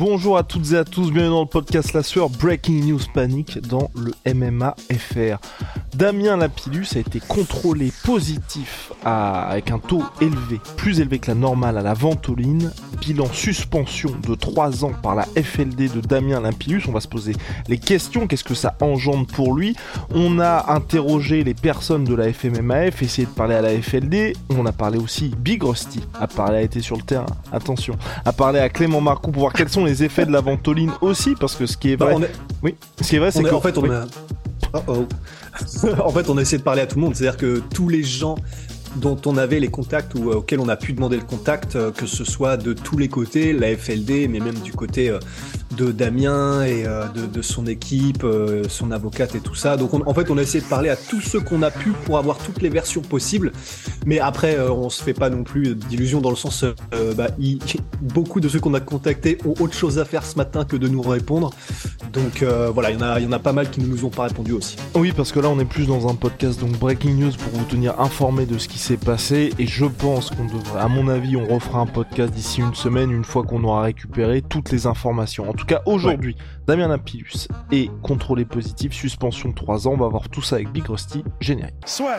Bonjour à toutes et à tous, bienvenue dans le podcast La Sueur Breaking News Panic dans le MMA FR. Damien Lapillus a été contrôlé positif avec un taux élevé, plus élevé que la normale à la ventoline. Bilan suspension de 3 ans par la FLD de Damien Lapillus. On va se poser les questions, qu'est-ce que ça engendre pour lui? On a interrogé les personnes de la FMMAF, essayé de parler à la FLD. On a parlé aussi, Big Rusty a parlé, a été sur le terrain, attention, a parlé à Clément Marcoux pour voir quels sont les effets de la ventoline aussi, parce que ce qui est Bah, vrai... Oui, ce qui est vrai, c'est en qu'en fait, on a... Oh, oh. en fait, on a essayé de parler à tout le monde. C'est-à-dire que tous les gens dont on avait les contacts ou euh, auxquels on a pu demander le contact, euh, que ce soit de tous les côtés, la FLD, mais même du côté euh, de Damien et euh, de, son équipe, euh, son avocate et tout ça. Donc on, en fait, on a essayé de parler à tous ceux qu'on a pu pour avoir toutes les versions possibles. Mais après, euh, on se fait pas non plus d'illusions dans le sens, bah, il, beaucoup de ceux qu'on a contactés ont autre chose à faire ce matin que de nous répondre. Donc voilà, il y en a, y en a pas mal qui ne nous ont pas répondu aussi. Oui, parce que là, on est plus dans un podcast donc breaking news pour vous tenir informé de ce qui s'est passé. Et je pense qu'on devrait, à mon avis, on refera un podcast d'ici une semaine une fois qu'on aura récupéré toutes les informations. En tout cas, aujourd'hui, ouais. Damien Lapillus est contrôlé positif, suspension de 3 ans. On va voir tout ça avec Big Rusty, générique. Soit.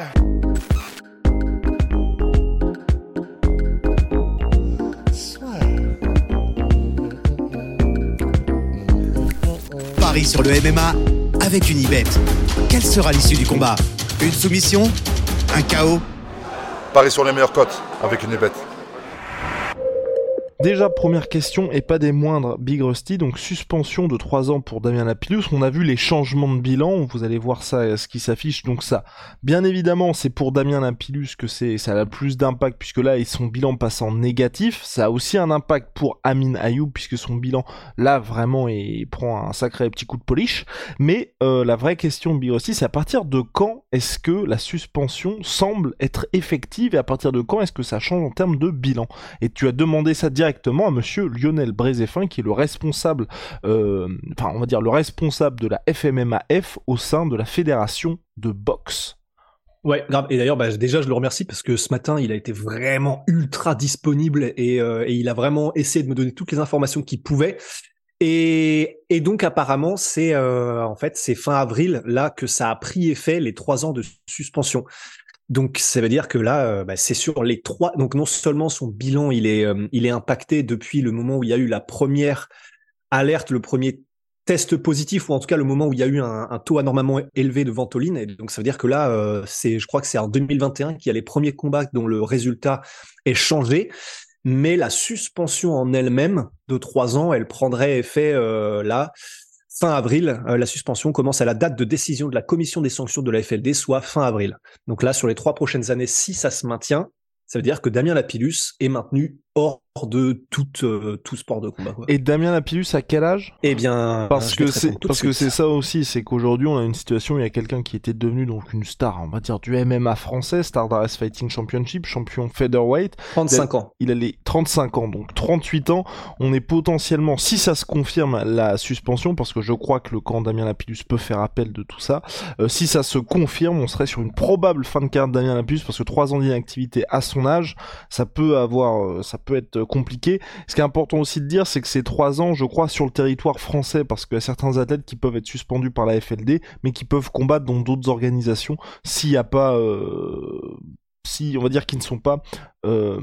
Paris sur le MMA avec une Ibet. Quelle sera l'issue du combat? Une soumission? Un chaos? Paris sur les meilleures cotes avec une Ibet. Déjà, première question, et pas des moindres, Big Rusty, donc suspension de 3 ans pour Damien Lapillus. On a vu les changements de bilan, vous allez voir ça, ce qui s'affiche, donc ça. Bien évidemment, c'est pour Damien Lapillus que ça a le plus d'impact, puisque là, son bilan passe en négatif. Ça a aussi un impact pour Amin Ayoub, puisque son bilan, là, vraiment, il prend un sacré petit coup de polish. Mais euh, la vraie question, Big Rusty, c'est à partir de quand est-ce que la suspension semble être effective, et à partir de quand est-ce que ça change en termes de bilan? Et tu as demandé ça directement directement à monsieur Lionel Brézéfin qui est le responsable euh, enfin on va dire le responsable de la FMMAF au sein de la fédération de boxe. Ouais, grave. Et d'ailleurs, bah, déjà, je le remercie parce que ce matin, il a été vraiment ultra disponible et, euh, il a vraiment essayé de me donner toutes les informations qu'il pouvait. Et, et, donc apparemment, c'est euh, en fait c'est fin avril là que ça a pris effet les trois ans de suspension. Donc ça veut dire que là, euh, bah, c'est sur les trois. Donc non seulement son bilan il est euh, il est impacté depuis le moment où il y a eu la première alerte, le premier test positif ou en tout cas le moment où il y a eu un, taux anormalement élevé de ventoline. Donc ça veut dire que là, euh, c'est je crois que c'est en 2021 qu'il y a les premiers combats dont le résultat est changé. Mais la suspension en elle-même de trois ans, elle prendrait effet là fin avril. Euh, la suspension commence à la date de décision de la commission des sanctions de la FLD, soit fin avril. Donc là, sur les trois prochaines années, si ça se maintient, ça veut dire que Damien Lapillus est maintenu hors de tout, euh, tout sport de combat. Quoi. Et Damien Lapillus à quel âge? Eh bien, parce que c'est parce que c'est ça aussi, c'est qu'aujourd'hui on a une situation où il y a quelqu'un qui était devenu donc une star, on va dire du MMA français, Stardust Fighting Championship, champion featherweight. 35 ans. Il a les 35 ans, donc 38 ans. On est potentiellement, si ça se confirme, la suspension, parce que je crois que le camp Damien Lapillus peut faire appel de tout ça. Euh, si ça se confirme, on serait sur une probable fin de de Damien Lapillus, parce que 3 ans d'inactivité à son âge, ça peut avoir, ça peut être compliqué. Ce qui est important aussi de dire, c'est que c'est trois ans, je crois, sur le territoire français, parce qu'il y a certains athlètes qui peuvent être suspendus par la FLD, mais qui peuvent combattre dans d'autres organisations s'il n'y a pas, euh, si on va dire qu'ils ne sont pas euh,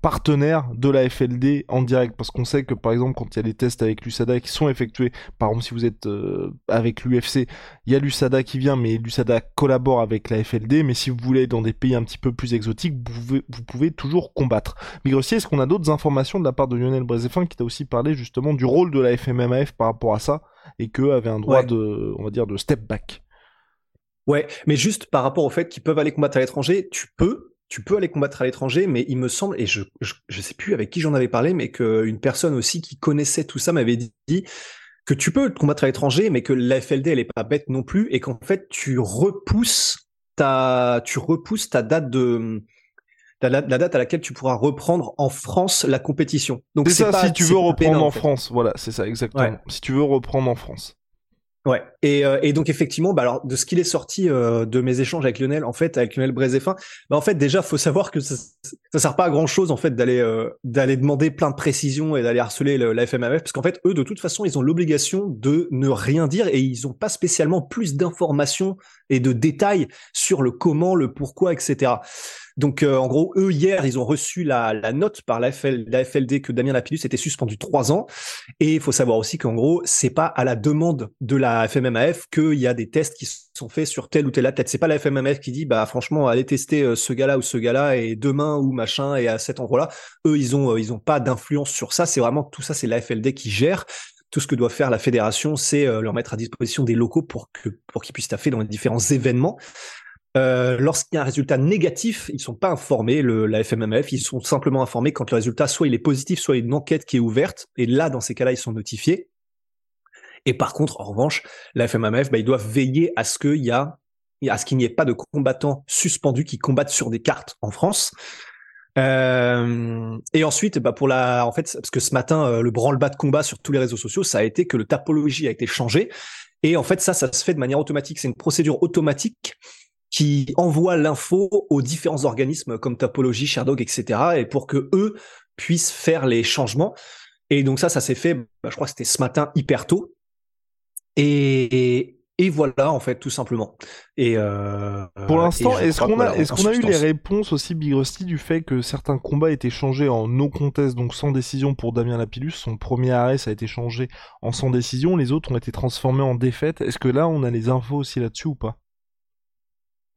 partenaires de la FLD en direct. Parce qu'on sait que par exemple quand il y a des tests avec l'USADA qui sont effectués par exemple si vous êtes euh, avec l'UFC il y a l'USADA qui vient mais l'USADA collabore avec la FLD mais si vous voulez être dans des pays un petit peu plus exotiques vous pouvez, vous pouvez toujours combattre. Mais aussi est-ce qu'on a d'autres informations de la part de Lionel Brézéfin qui t'a aussi parlé justement du rôle de la FMMAF par rapport à ça et qu'eux avaient un droit ouais. de on va dire de step back? Ouais, mais juste par rapport au fait qu'ils peuvent aller combattre à l'étranger, tu peux, tu peux aller combattre à l'étranger, mais il me semble, et je, je, je sais plus avec qui j'en avais parlé, mais qu'une personne aussi qui connaissait tout ça m'avait dit que tu peux combattre à l'étranger, mais que la FLD elle est pas bête non plus, et qu'en fait tu repousses ta, tu repousses ta date de, la, la, date à laquelle tu pourras reprendre en France la compétition. Donc c'est ça, pas, si tu veux reprendre en France. France, voilà, c'est ça exactement. Ouais. Si tu veux reprendre en France. Ouais. Et, euh, et, donc effectivement, bah alors de ce qu'il est sorti euh, de mes échanges avec Lionel, en fait, avec Lionel Brézéfin, bah en fait déjà faut savoir que ça, ça sert pas à grand chose en fait d'aller euh, d'aller demander plein de précisions et d'aller harceler le, la FMAF parce qu'en fait eux de toute façon ils ont l'obligation de ne rien dire et ils ont pas spécialement plus d'informations et de détails sur le comment, le pourquoi, etc. Donc, euh, en gros, eux, hier, ils ont reçu la, la note par la, FL, la, FLD que Damien Lapidus était suspendu trois ans. Et il faut savoir aussi qu'en gros, c'est pas à la demande de la FMMAF qu'il y a des tests qui sont faits sur tel ou tel athlète. C'est pas la FMMAF qui dit, bah, franchement, allez tester euh, ce gars-là ou ce gars-là et demain ou machin et à cet endroit-là. Eux, ils ont, euh, ils ont pas d'influence sur ça. C'est vraiment tout ça, c'est la FLD qui gère tout ce que doit faire la fédération, c'est leur mettre à disposition des locaux pour que pour qu'ils puissent taffer dans les différents événements. Euh, lorsqu'il y a un résultat négatif, ils sont pas informés, la FMMF, ils sont simplement informés quand le résultat soit il est positif, soit il y a une enquête qui est ouverte. Et là, dans ces cas-là, ils sont notifiés. Et par contre, en revanche, la FMMF, bah, ils doivent veiller à ce qu'il y a, à ce qu'il n'y ait pas de combattants suspendus qui combattent sur des cartes en France. Euh, et ensuite, bah pour la, en fait, parce que ce matin, euh, le branle-bas de combat sur tous les réseaux sociaux, ça a été que le topologie a été changé. Et en fait, ça, ça se fait de manière automatique. C'est une procédure automatique qui envoie l'info aux différents organismes comme Topology, Sherdog, etc. et pour que eux puissent faire les changements. Et donc ça, ça s'est fait, bah, je crois que c'était ce matin hyper tôt. Et, et voilà, en fait, tout simplement. Et euh, pour l'instant, est-ce qu'on a, est-ce qu'on a eu les réponses aussi, Big Rusty, du fait que certains combats étaient changés en no contest, donc sans décision pour Damien Lapillus? Son premier arrêt, ça a été changé en sans décision. Les autres ont été transformés en défaite. Est-ce que là, on a les infos aussi là-dessus ou pas?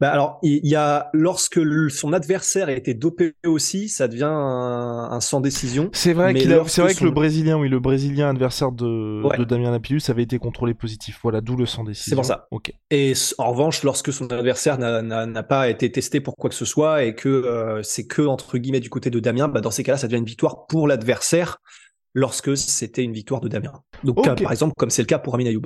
Bah alors, il y a lorsque son adversaire a été dopé aussi, ça devient un, sans décision. C'est vrai qu'il c'est vrai que le brésilien, oui, le brésilien adversaire de, de Damien Lapillus avait été contrôlé positif. Voilà, d'où le sans décision. C'est pour ça. Ok. Et en revanche, lorsque son adversaire n'a pas été testé pour quoi que ce soit et que euh, c'est que entre guillemets du côté de Damien, bah dans ces cas-là, ça devient une victoire pour l'adversaire lorsque c'était une victoire de Damien. Donc, par exemple, comme c'est le cas pour Amin Ayoub.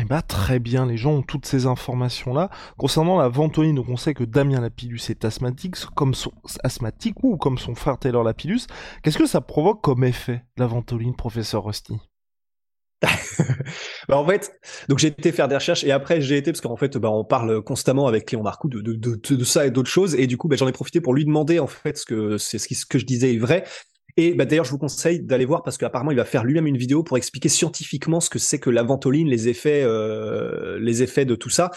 Eh bah très bien, les gens ont toutes ces informations-là. Concernant la ventoline, donc on sait que Damien Lapillus est asthmatique, comme son asthmatique ou comme son frère Taylor Lapillus. Qu'est-ce que ça provoque comme effet, la ventoline, professeur Rusty? Bah en donc j'ai été faire des recherches et après j'ai été parce qu'en fait bah on parle constamment avec Cléon Marcoux de ça et d'autres choses et du coup bah, j'en ai profité pour lui demander en fait ce que c'est ce, que je disais est vrai et bah, d'ailleurs, je vous conseille d'aller voir parce qu'apparemment, il va faire lui-même une vidéo pour expliquer scientifiquement ce que c'est que la ventoline, les effets, euh, les effets de tout ça.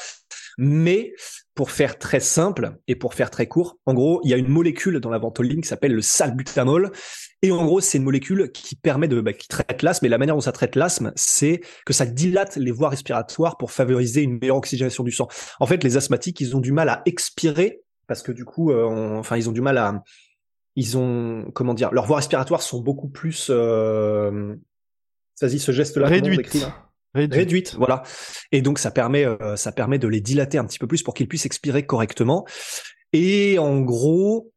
Mais pour faire très simple et pour faire très court, en gros, il y a une molécule dans la ventoline qui s'appelle le salbutamol. Et en gros, c'est une molécule qui permet de, bah, qui traite l'asthme. Et la manière dont ça traite l'asthme, c'est que ça dilate les voies respiratoires pour favoriser une meilleure oxygénation du sang. En fait, les asthmatiques, ils ont du mal à expirer parce que du coup, euh, enfin, ils ont du mal à, ils ont, comment dire, leurs voies respiratoires sont beaucoup plus, euh, vas-y, ce geste-là, réduite. Réduite. voilà. Et donc ça permet, euh, ça permet de les dilater un petit peu plus pour qu'ils puissent expirer correctement. Et en gros,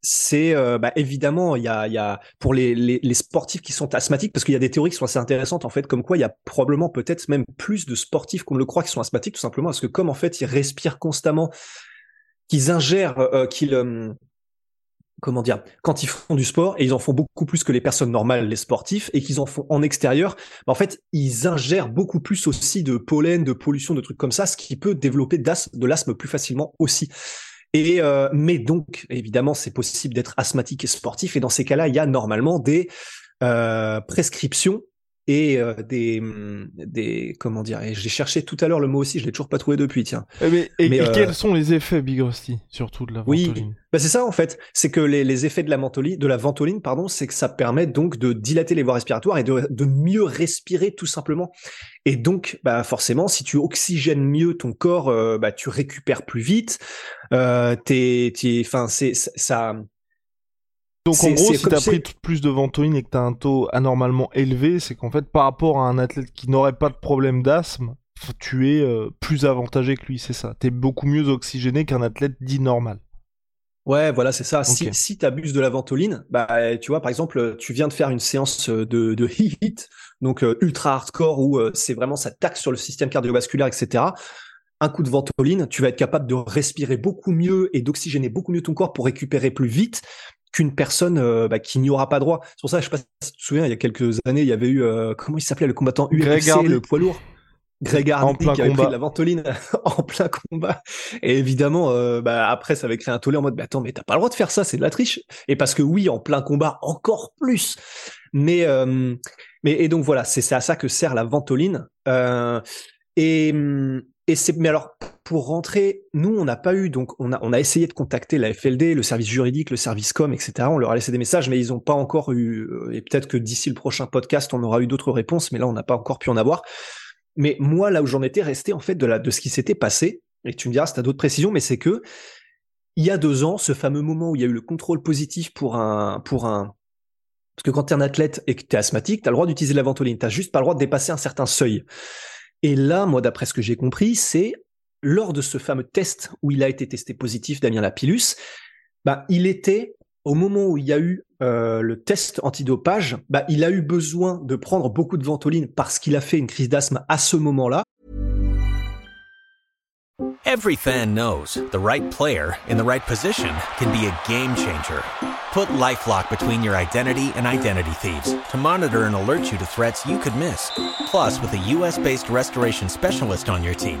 c'est euh, bah, évidemment il y a, y a pour les, les, les, sportifs qui sont asthmatiques parce qu'il y a des théories qui sont assez intéressantes en fait comme quoi il y a probablement peut-être même plus de sportifs qu'on le croit qui sont asthmatiques tout simplement parce que comme en fait ils respirent constamment qu'ils ingèrent euh, qu'ils comment dire, quand ils font du sport, et ils en font beaucoup plus que les personnes normales, les sportifs, et qu'ils en font en extérieur, bah, en fait, ils ingèrent beaucoup plus aussi de pollen, de pollution, de trucs comme ça, ce qui peut développer de l'asthme plus facilement aussi. Et euh, mais donc, évidemment, c'est possible d'être asthmatique et sportif, et dans ces cas-là, il y a normalement des euh, prescriptions et euh, des mm, des comment dire et j'ai cherché tout à l'heure le mot aussi je l'ai toujours pas trouvé depuis tiens. Eh mais, et, euh, quels sont les effets Big Rusty surtout de la ventoline oui bah c'est ça en fait. C'est que les, les effets de la ventoline de la ventoline pardon c'est que ça permet donc de dilater les voies respiratoires et de, de mieux respirer tout simplement. Et donc bah forcément si tu oxygènes mieux ton corps euh, bah tu récupères plus vite. Euh, t'es enfin c'est ça donc en gros, si t'as pris plus de ventoline et que t'as un taux anormalement élevé, c'est qu'en fait, par rapport à un athlète qui n'aurait pas de problème d'asthme, tu es euh, plus avantagé que lui, c'est ça. T'es beaucoup mieux oxygéné qu'un athlète dit normal. Ouais, voilà, c'est ça. Si, si tu abuses de la ventoline, bah, tu vois, par exemple, tu viens de faire une séance de, de HIIT, donc euh, ultra hardcore, où euh, c'est vraiment ça taxe sur le système cardiovasculaire, etc. Un coup de ventoline, tu vas être capable de respirer beaucoup mieux et d'oxygéner beaucoup mieux ton corps pour récupérer plus vite qu'une personne euh, bah, qui n'y aura pas droit. C'est pour ça, je sais pas si tu te souviens, il y a quelques années, il y avait eu, euh, comment il s'appelait, le combattant UFC, le poids lourd? Greg En Hardy plein qui avait combat. pris de la ventoline en plein combat. Et évidemment, euh, bah, après, ça avait créé un tollé en mode, bah, attends, mais t'as pas le droit de faire ça, c'est de la triche. Et parce que oui, en plein combat, encore plus. Mais, euh, mais et donc voilà, c'est à ça que sert la ventoline. Euh, et et c'est mais alors pour rentrer, nous on n'a pas eu donc on a on a essayé de contacter la FLD, le service juridique, le service com, etc. On leur a laissé des messages, mais ils n'ont pas encore eu. euh, Et peut-être que d'ici le prochain podcast, on aura eu d'autres réponses, mais là on n'a pas encore pu en avoir. Mais moi, là où j'en étais resté, en fait, de, la, de ce qui s'était passé, et tu me diras si tu as d'autres précisions, mais c'est que, il y a deux ans, ce fameux moment où il y a eu le contrôle positif pour un, pour un, parce que quand tu es un athlète et que tu es asthmatique, tu as le droit d'utiliser la ventoline, tu juste pas le droit de dépasser un certain seuil. Et là, moi, d'après ce que j'ai compris, c'est lors de ce fameux test où il a été testé positif, Damien Lapillus, bah, il était, au moment où il y a eu euh, le test antidopage, bah, il a eu besoin de prendre beaucoup de ventoline parce qu'il a fait une crise d'asthme à ce moment-là. Every fan knows the right player in the right position can be a game changer. Put LifeLock between your identity and identity thieves to monitor and alert you to threats you could miss. Plus, with a US-based restoration specialist on your team,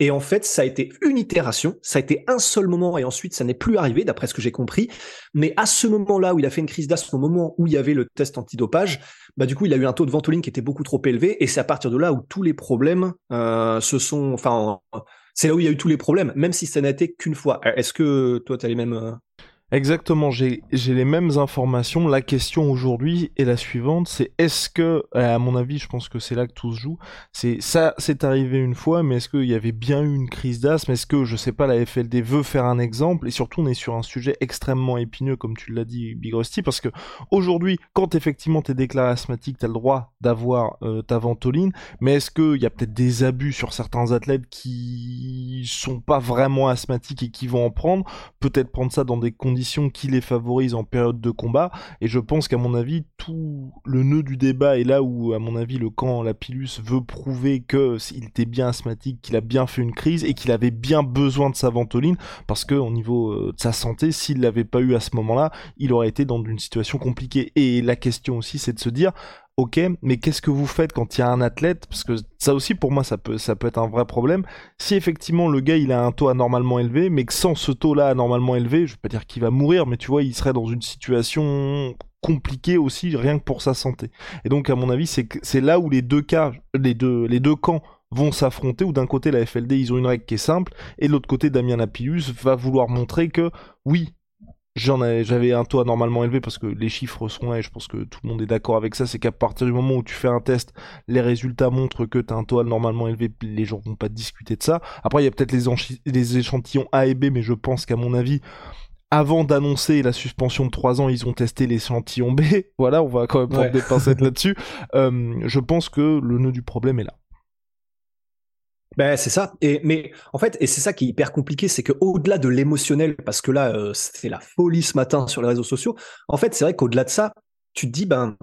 Et en fait, ça a été une itération, ça a été un seul moment et ensuite ça n'est plus arrivé, d'après ce que j'ai compris. Mais à ce moment-là où il a fait une crise d'asthme, au moment où il y avait le test antidopage, bah du coup il a eu un taux de ventoline qui était beaucoup trop élevé et c'est à partir de là où tous les problèmes euh, se sont, enfin, c'est là où il y a eu tous les problèmes, même si ça n'a été qu'une fois. Est-ce que toi tu as les mêmes euh, Exactement, j'ai les mêmes informations. La question aujourd'hui est la suivante, c'est est-ce que, à mon avis, je pense que c'est là que tout se joue, c'est ça, c'est arrivé une fois, mais est-ce qu'il y avait bien eu une crise d'asthme? Est-ce que, je sais pas, la FLD veut faire un exemple? Et surtout, on est sur un sujet extrêmement épineux, comme tu l'as dit, Big Rusty, parce que aujourd'hui, quand effectivement t'es déclaré asthmatique, t'as le droit d'avoir euh, ta ventoline, mais est-ce qu'il y a peut-être des abus sur certains athlètes qui sont pas vraiment asthmatiques et qui vont en prendre? Peut-être prendre ça dans des conditions qui les favorisent en période de combat. Et je pense qu'à mon avis, tout le nœud du débat est là où, à mon avis, le camp Lapillus veut prouver que s'il était bien asthmatique, qu'il a bien fait une crise et qu'il avait bien besoin de sa ventoline, parce que au niveau euh, de sa santé, s'il l'avait pas eu à ce moment-là, il aurait été dans une situation compliquée. Et la question aussi, c'est de se dire, ok, mais qu'est-ce que vous faites quand il y a un athlète? Parce que ça aussi, pour moi, ça peut, ça peut être un vrai problème. Si effectivement le gars il a un taux anormalement élevé, mais que sans ce taux-là anormalement élevé, je vais pas dire qu'il va mourir, mais tu vois, il serait dans une situation compliquée aussi, rien que pour sa santé. Et donc, à mon avis, c'est là où les deux cas, les deux, les deux camps vont s'affronter, où d'un côté la FLD ils ont une règle qui est simple, et de l'autre côté Damien Lapillus va vouloir montrer que oui, j'avais un taux anormalement élevé parce que les chiffres sont là et je pense que tout le monde est d'accord avec ça. C'est qu'à partir du moment où tu fais un test, les résultats montrent que tu as un taux anormalement élevé. Les gens vont pas discuter de ça. Après, il y a peut-être les, les échantillons A et B, mais je pense qu'à mon avis, avant d'annoncer la suspension de 3 ans, ils ont testé l'échantillon B. Voilà, on va quand même prendre Ouais. des pincettes là-dessus. Euh, je pense que le nœud du problème est là. Ben c'est ça. Et mais en fait, et c'est ça qui est hyper compliqué, c'est que au-delà de l'émotionnel, parce que là, euh, c'est la folie ce matin sur les réseaux sociaux. En fait, c'est vrai qu'au-delà de ça, tu te dis ben,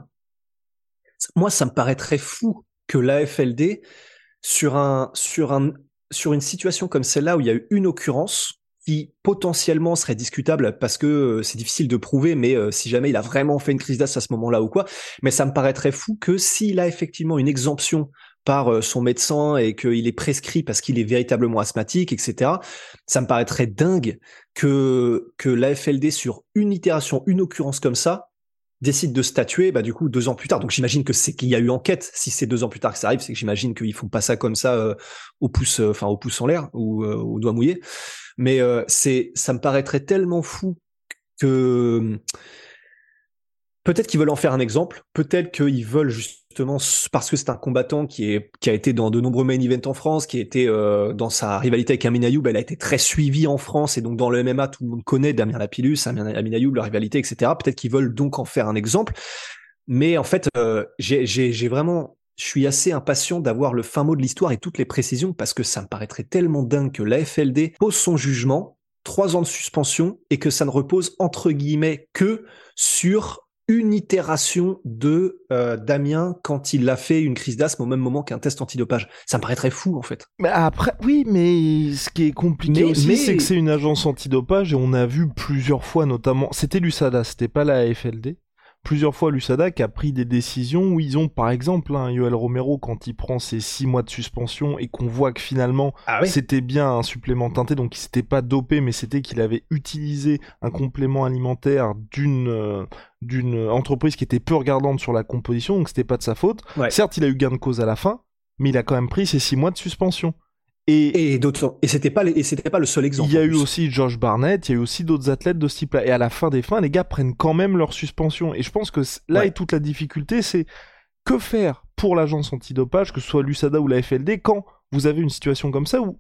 moi, ça me paraît très fou que l'AFLD sur un sur un sur une situation comme celle-là où il y a eu une occurrence qui potentiellement serait discutable parce que euh, c'est difficile de prouver, mais euh, si jamais il a vraiment fait une crise d'as à ce moment-là ou quoi, mais ça me paraît très fou que s'il a effectivement une exemption par euh, son médecin et qu'il est prescrit parce qu'il est véritablement asthmatique, etc. Ça me paraîtrait dingue que que l'AFLD sur une itération, une occurrence comme ça décide de statuer, bah du coup deux ans plus tard. Donc j'imagine que c'est qu'il y a eu enquête. Si c'est deux ans plus tard que ça arrive, c'est que j'imagine qu'ils font pas ça comme ça euh, au pouce, euh, enfin au pouce en l'air ou euh, au doigt mouillé. Mais euh, c'est, ça me paraîtrait tellement fou que peut-être qu'ils veulent en faire un exemple. Peut-être qu'ils veulent justement parce que c'est un combattant qui est qui a été dans de nombreux main events en France, qui a été euh, dans sa rivalité avec Amin Ayoub, elle a été très suivie en France et donc dans le MMA tout le monde connaît Damien Lapillus, Amin, Amin Ayoub, leur rivalité, etc. Peut-être qu'ils veulent donc en faire un exemple. Mais en fait, euh, j'ai vraiment, je suis assez impatient d'avoir le fin mot de l'histoire et toutes les précisions parce que ça me paraîtrait tellement dingue que l'AFLD pose son jugement, trois ans de suspension et que ça ne repose entre guillemets que sur une itération de euh, Damien quand il a fait une crise d'asthme au même moment qu'un test antidopage. Ça me paraîtrait fou en fait. Mais après, oui, mais ce qui est compliqué Mais- aussi, mais- c'est que c'est une agence antidopage et on a vu plusieurs fois, notamment, c'était l'USADA, c'était pas la AFLD. Plusieurs fois, l'USADA qui a pris des décisions où ils ont, par exemple, hein, Yoel Romero, quand il prend ses six mois de suspension et qu'on voit que finalement, Ah oui. c'était bien un supplément teinté, donc il s'était pas dopé, mais c'était qu'il avait utilisé un complément alimentaire d'une euh, d'une entreprise qui était peu regardante sur la composition, donc c'était pas de sa faute. Ouais. Certes, il a eu gain de cause à la fin, mais il a quand même pris ses six mois de suspension. Et, Et d'autres. Et c'était pas les- et c'était pas le seul exemple. il y a eu aussi Josh Barnett, il y a eu aussi d'autres athlètes de ce type-là. Et à la fin des fins, les gars prennent quand même leur suspension. Et je pense que là Ouais. est toute la difficulté, c'est que faire pour l'agence antidopage, que ce soit l'USADA ou la FLD, quand vous avez une situation comme ça où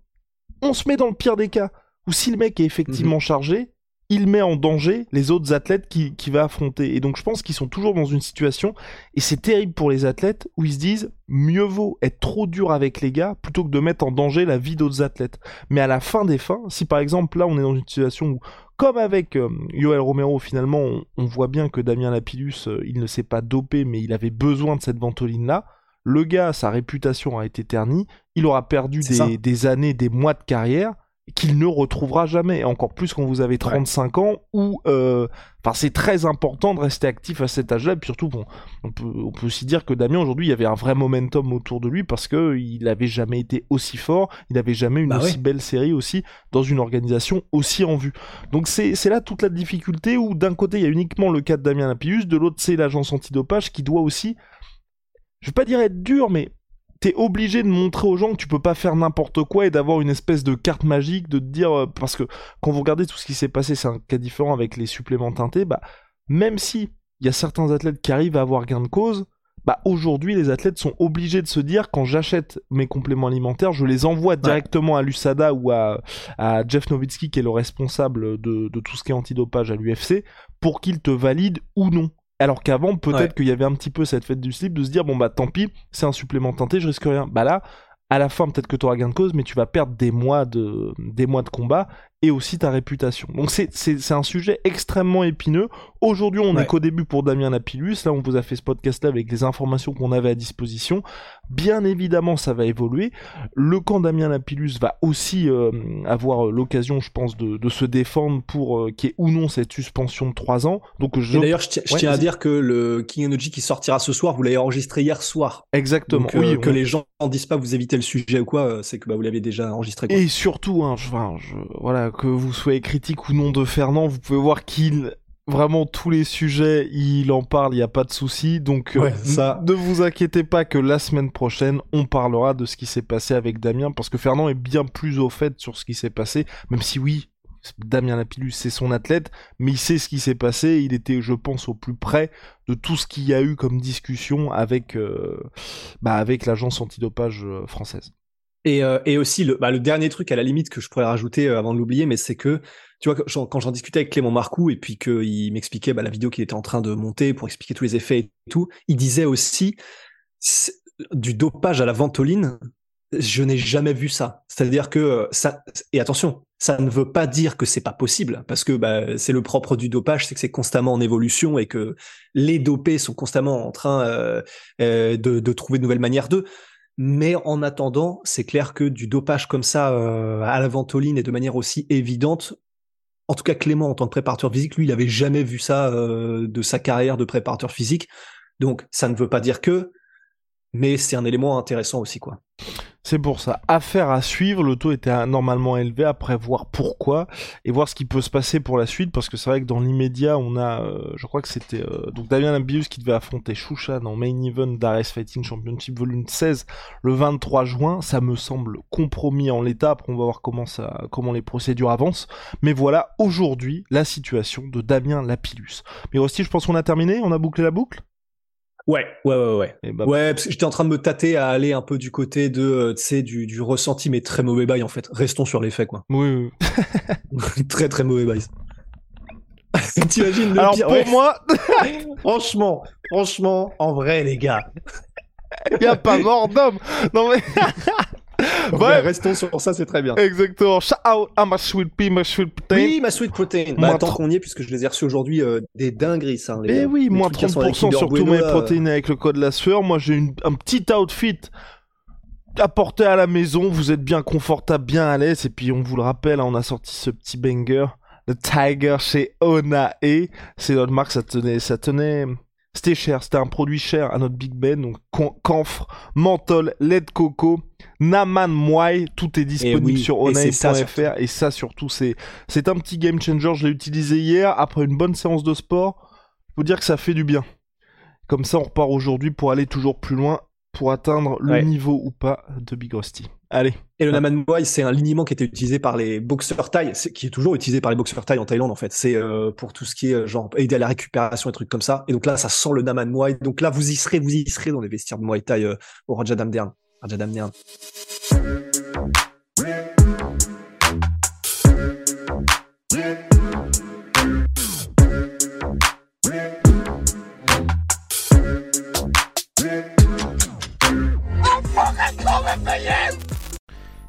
on se met dans le pire des cas, où si le mec est Mhm. effectivement chargé, il met en danger les autres athlètes qui, qui va affronter. Et donc je pense qu'ils sont toujours dans une situation, et c'est terrible pour les athlètes, où ils se disent, mieux vaut être trop dur avec les gars, plutôt que de mettre en danger la vie d'autres athlètes. Mais à la fin des fins, si par exemple là on est dans une situation où, comme avec euh, Yoel Romero, finalement on, on voit bien que Damien Lapillus, euh, il ne s'est pas dopé, mais il avait besoin de cette ventoline-là, le gars, sa réputation a été ternie, il aura perdu des années, des mois de carrière qu'il ne retrouvera jamais, et encore plus quand vous avez 35 ans, où euh, enfin c'est très important de rester actif à cet âge-là, et puis surtout bon, on peut, on peut aussi dire que Damien aujourd'hui il y avait un vrai momentum autour de lui parce que il n'avait jamais été aussi fort, il n'avait jamais une Bah aussi ouais. belle série aussi dans une organisation aussi en vue. Donc c'est là toute la difficulté où d'un côté il y a uniquement le cas de Damien Lapillus, de l'autre c'est l'agence antidopage qui doit aussi, je vais pas dire être dur, mais t'es obligé de montrer aux gens que tu peux pas faire n'importe quoi et d'avoir une espèce de carte magique de te dire euh, parce que quand vous regardez tout ce qui s'est passé, c'est un cas différent avec les suppléments teintés, bah même si il y a certains athlètes qui arrivent à avoir gain de cause, bah aujourd'hui les athlètes sont obligés de se dire quand j'achète mes compléments alimentaires, je les envoie directement à l'USADA ou à, à Jeff Nowitzki qui est le responsable de, de tout ce qui est antidopage à l'UFC pour qu'il te valide ou non. Alors qu'avant, peut-être Ouais. qu'il y avait un petit peu cette fête du slip de se dire bon bah tant pis, c'est un supplément teinté, je risque rien. Bah là, à la fin peut-être que tu auras gain de cause, mais tu vas perdre des mois de des mois de combat et aussi ta réputation. Donc c'est un sujet extrêmement épineux. Aujourd'hui, on n'est Ouais. qu'au début pour Damien Lapillus. Là, on vous a fait ce podcast-là avec les informations qu'on avait à disposition. Bien évidemment, ça va évoluer. Le camp Damien Lapillus va aussi euh, avoir l'occasion, je pense, de, de se défendre pour euh, qu'il y ait ou non cette suspension de 3 ans. Donc je d'ailleurs, je, tiens- je Ouais, tiens à dire que le King Energy qui sortira ce soir, vous l'avez enregistré hier soir. exactement. Donc, euh, oui, que on- les gens en disent pas vous évitez le sujet ou quoi, euh, c'est que bah, vous l'avez déjà enregistré. quoi. Et surtout, hein, je, enfin, je- voilà, que vous soyez critique ou non de Fernand, vous pouvez voir qu'il vraiment tous les sujets, il en parle, il n'y a pas de souci. Donc, euh, Ouais, ça- ne vous inquiétez pas que la semaine prochaine, on parlera de ce qui s'est passé avec Damien, parce que Fernand est bien plus au fait sur ce qui s'est passé, même si oui. Damien Lapillus, c'est son athlète, mais il sait ce qui s'est passé. Il était, je pense, au plus près de tout ce qu'il y a eu comme discussion avec, euh, bah, avec l'agence antidopage euh, française. Et, euh, et aussi, le, bah, le dernier truc à la limite que je pourrais rajouter euh, avant de l'oublier, mais c'est que, tu vois, quand j'en- discutais avec Clément Marcoux et puis qu'il m'expliquait bah, la vidéo qu'il était en train de monter pour expliquer tous les effets et tout, il disait aussi du dopage à la ventoline, je n'ai jamais vu ça. C'est-à-dire que euh, ça, et attention, ça ne veut pas dire que c'est pas possible, parce que bah, c'est le propre du dopage, c'est que c'est constamment en évolution et que les dopés sont constamment en train euh, euh, de, de trouver de nouvelles manières d'eux. Mais en attendant, c'est clair que du dopage comme ça euh, à la ventoline et de manière aussi évidente, en tout cas Clément en tant que préparateur physique, lui, il avait jamais vu ça euh, de sa carrière de préparateur physique. Donc ça ne veut pas dire que, mais c'est un élément intéressant aussi, quoi. C'est pour ça. Affaire à suivre. Le taux était anormalement élevé. Après, voir pourquoi et voir ce qui peut se passer pour la suite. Parce que c'est vrai que dans l'immédiat, on a, euh, je crois que c'était euh, donc Damien Lambius qui devait affronter Shushan en main event d'Ares Fighting Championship volume 16 le 23 juin. Ça me semble compromis en l'état. Après, on va voir comment ça, comment les procédures avancent. Mais voilà, aujourd'hui, la situation de Damien Lapillus. Mais aussi, je pense qu'on a terminé. On a bouclé la boucle? Ouais, ouais, ouais, ouais. Et bah, Ouais, parce que j'étais en train de me tâter à aller un peu du côté de, euh, tu sais, du, du ressenti, mais très mauvais bail en fait. Restons sur les faits, quoi. oui, oui. très très mauvais bail. T'imagines le Alors pire? pour ouais. moi, Franchement, franchement, en vrai, les gars. il y a pas mort d'homme. Non mais Ouais, restons sur ça, c'est très bien. Exactement. Shout out à ma sweet pea, ma sweet protein. Oui, ma sweet protein. Bah, tant qu'on y est, puisque je les ai reçus aujourd'hui, euh, des dingueries, ça. Les, eh oui, moins 30% sur tous mes protéines avec le code la sueur. Moi, j'ai un petit outfit apporté à la maison. Vous êtes bien confortable, bien à l'aise. Et puis, on vous le rappelle, hein, on a sorti ce petit banger. Le Tiger chez Onae. C'est notre marque, ça tenait, ça tenait, c'était cher, c'était un produit cher à notre Big Ben, donc camphre, menthol, lait de coco, Naman Mwai, tout est disponible sur onae.fr et ça surtout c'est c'est un petit game changer, je l'ai utilisé hier après une bonne séance de sport. Faut dire que ça fait du bien. Comme ça on repart aujourd'hui pour aller toujours plus loin pour atteindre le niveau ou pas de Big Rusty. Allez. Et le Naman Muay, c'est un liniment qui était utilisé par les boxeurs thaï, qui est toujours utilisé par les boxeurs thaï en Thaïlande en fait. C'est euh, pour tout ce qui est euh, genre aider à la récupération et trucs comme ça. Et donc là, ça sent le Naman Muay. Donc là, vous y serez, vous y serez dans les vestiaires de Muay Thai euh, au Raja Damdern. Raja Damdern.